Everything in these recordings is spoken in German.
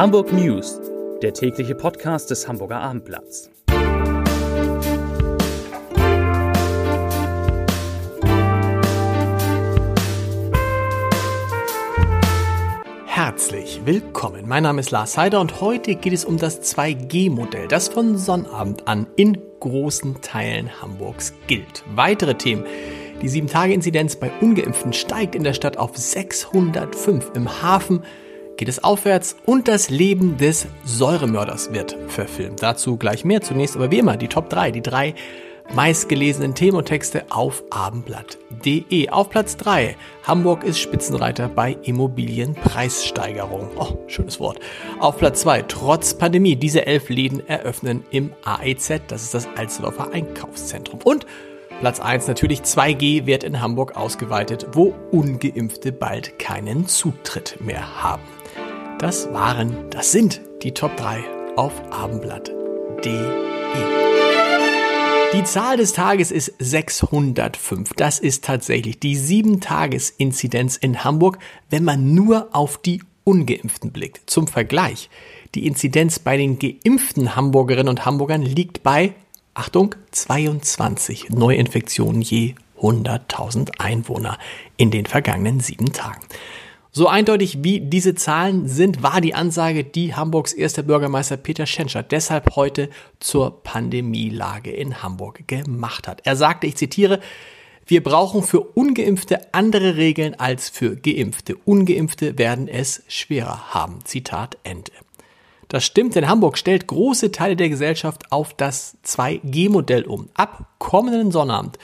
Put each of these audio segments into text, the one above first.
Hamburg News, der tägliche Podcast des Hamburger Abendblatts. Herzlich willkommen. Mein Name ist Lars Heider und heute geht es um das 2G-Modell, das von Sonnabend an in großen Teilen Hamburgs gilt. Weitere Themen. Die 7-Tage-Inzidenz bei Ungeimpften steigt in der Stadt auf 605. Im Hafen geht es aufwärts und das Leben des Säuremörders wird verfilmt. Dazu gleich mehr. Zunächst aber wie immer die Top 3, die drei meistgelesenen Themen und Texte auf abendblatt.de. Auf Platz 3. Hamburg ist Spitzenreiter bei Immobilienpreissteigerung. Oh, schönes Wort. Auf Platz 2. Trotz Pandemie. Diese elf Läden eröffnen im AEZ. Das ist das Alsterdorfer Einkaufszentrum. Und Platz 1 natürlich 2G wird in Hamburg ausgeweitet, wo ungeimpfte bald keinen Zutritt mehr haben. Das waren, das sind die Top 3 auf abendblatt.de. Die Zahl des Tages ist 605. Das ist tatsächlich die 7-Tages-Inzidenz in Hamburg, wenn man nur auf die Ungeimpften blickt. Zum Vergleich, die Inzidenz bei den geimpften Hamburgerinnen und Hamburgern liegt bei, Achtung, 22 Neuinfektionen je 100.000 Einwohner in den vergangenen sieben Tagen. So eindeutig wie diese Zahlen sind, war die Ansage, die Hamburgs erster Bürgermeister Peter Schenscher deshalb heute zur Pandemielage in Hamburg gemacht hat. Er sagte, ich zitiere, wir brauchen für ungeimpfte andere Regeln als für geimpfte. Ungeimpfte werden es schwerer haben. Zitat Ende. Das stimmt, denn Hamburg stellt große Teile der Gesellschaft auf das 2G-Modell um. Ab kommenden Sonnabend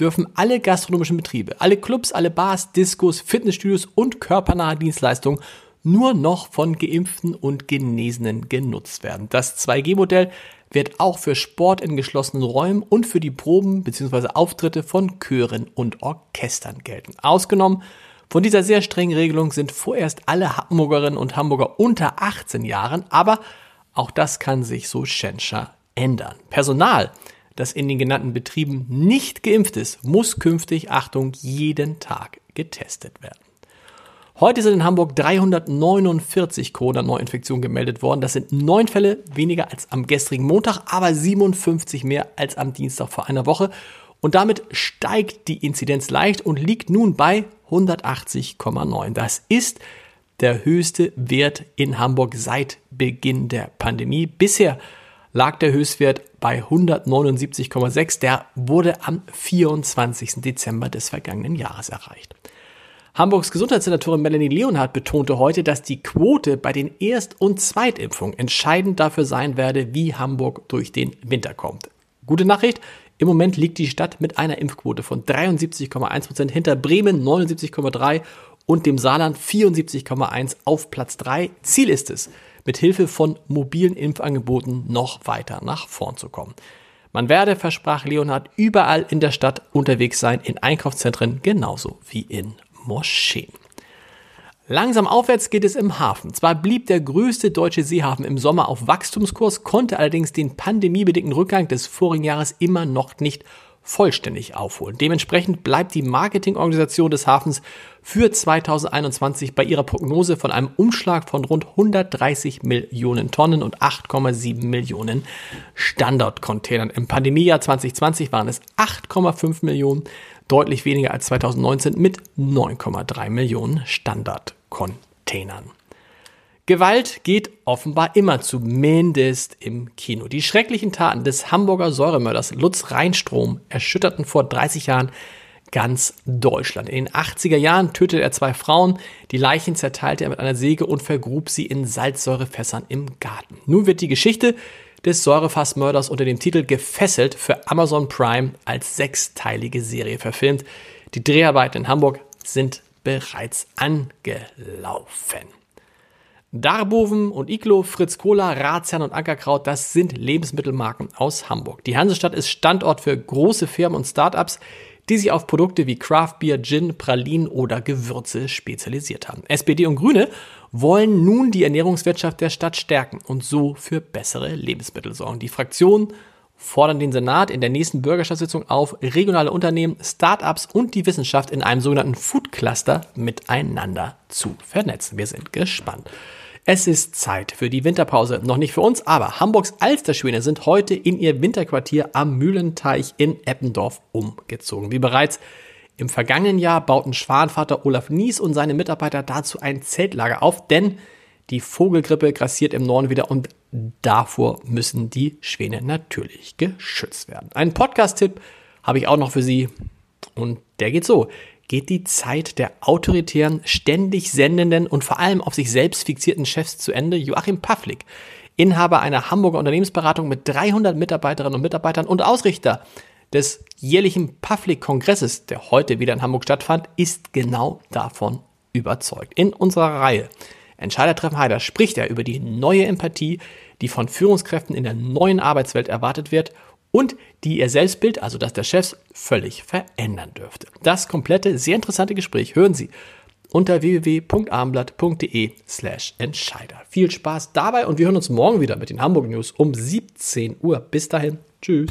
dürfen alle gastronomischen Betriebe, alle Clubs, alle Bars, Diskos, Fitnessstudios und körpernahe Dienstleistungen nur noch von Geimpften und Genesenen genutzt werden. Das 2G-Modell wird auch für Sport in geschlossenen Räumen und für die Proben bzw. Auftritte von Chören und Orchestern gelten. Ausgenommen von dieser sehr strengen Regelung sind vorerst alle Hamburgerinnen und Hamburger unter 18 Jahren, aber auch das kann sich so Schenscher ändern. Personal das in den genannten Betrieben nicht geimpft ist, muss künftig, Achtung, jeden Tag getestet werden. Heute sind in Hamburg 349 Corona-Neuinfektionen gemeldet worden. Das sind neun Fälle weniger als am gestrigen Montag, aber 57 mehr als am Dienstag vor einer Woche. Und damit steigt die Inzidenz leicht und liegt nun bei 180,9. Das ist der höchste Wert in Hamburg seit Beginn der Pandemie. Bisher lag der Höchstwert bei 179,6. Der wurde am 24. Dezember des vergangenen Jahres erreicht. Hamburgs Gesundheitssenatorin Melanie Leonhardt betonte heute, dass die Quote bei den Erst- und Zweitimpfungen entscheidend dafür sein werde, wie Hamburg durch den Winter kommt. Gute Nachricht, im Moment liegt die Stadt mit einer Impfquote von 73,1 Prozent hinter Bremen 79,3 und dem Saarland 74,1 auf Platz 3. Ziel ist es, mit Hilfe von mobilen Impfangeboten noch weiter nach vorn zu kommen. Man werde, versprach Leonhard, überall in der Stadt unterwegs sein, in Einkaufszentren genauso wie in Moscheen. Langsam aufwärts geht es im Hafen. Zwar blieb der größte deutsche Seehafen im Sommer auf Wachstumskurs, konnte allerdings den pandemiebedingten Rückgang des vorigen Jahres immer noch nicht vollständig aufholen. Dementsprechend bleibt die Marketingorganisation des Hafens für 2021 bei ihrer Prognose von einem Umschlag von rund 130 Millionen Tonnen und 8,7 Millionen Standardcontainern. Im Pandemiejahr 2020 waren es 8,5 Millionen, deutlich weniger als 2019 mit 9,3 Millionen Standardcontainern. Gewalt geht offenbar immer zumindest im Kino. Die schrecklichen Taten des Hamburger Säuremörders Lutz Reinstrom erschütterten vor 30 Jahren ganz Deutschland. In den 80er Jahren tötete er zwei Frauen, die Leichen zerteilte er mit einer Säge und vergrub sie in Salzsäurefässern im Garten. Nun wird die Geschichte des Säurefassmörders unter dem Titel Gefesselt für Amazon Prime als sechsteilige Serie verfilmt. Die Dreharbeiten in Hamburg sind bereits angelaufen. Darboven und Iglo, Fritz Cola, Ratsherrn und Ankerkraut, das sind Lebensmittelmarken aus Hamburg. Die Hansestadt ist Standort für große Firmen und Startups, die sich auf Produkte wie Craft Beer, Gin, Pralinen oder Gewürze spezialisiert haben. SPD und Grüne wollen nun die Ernährungswirtschaft der Stadt stärken und so für bessere Lebensmittel sorgen. Die Fraktionen fordern den Senat in der nächsten Bürgerschaftssitzung auf, regionale Unternehmen, Startups und die Wissenschaft in einem sogenannten Food Cluster miteinander zu vernetzen. Wir sind gespannt. Es ist Zeit für die Winterpause. Noch nicht für uns, aber Hamburgs Alsterschwäne sind heute in ihr Winterquartier am Mühlenteich in Eppendorf umgezogen. Wie bereits im vergangenen Jahr bauten Schwanvater Olaf Nies und seine Mitarbeiter dazu ein Zeltlager auf, denn die Vogelgrippe grassiert im Norden wieder und davor müssen die Schwäne natürlich geschützt werden. Ein Podcast-Tipp habe ich auch noch für Sie und der geht so geht die Zeit der autoritären, ständig sendenden und vor allem auf sich selbst fixierten Chefs zu Ende. Joachim Pavlik, Inhaber einer Hamburger Unternehmensberatung mit 300 Mitarbeiterinnen und Mitarbeitern und Ausrichter des jährlichen Pavlik-Kongresses, der heute wieder in Hamburg stattfand, ist genau davon überzeugt. In unserer Reihe Entscheidertreffen Heider spricht er über die neue Empathie, die von Führungskräften in der neuen Arbeitswelt erwartet wird und die ihr Selbstbild, also das der Chefs, völlig verändern dürfte. Das komplette, sehr interessante Gespräch hören Sie unter www.abendblatt.de slash Entscheider. Viel Spaß dabei und wir hören uns morgen wieder mit den Hamburg News um 17 Uhr. Bis dahin. Tschüss.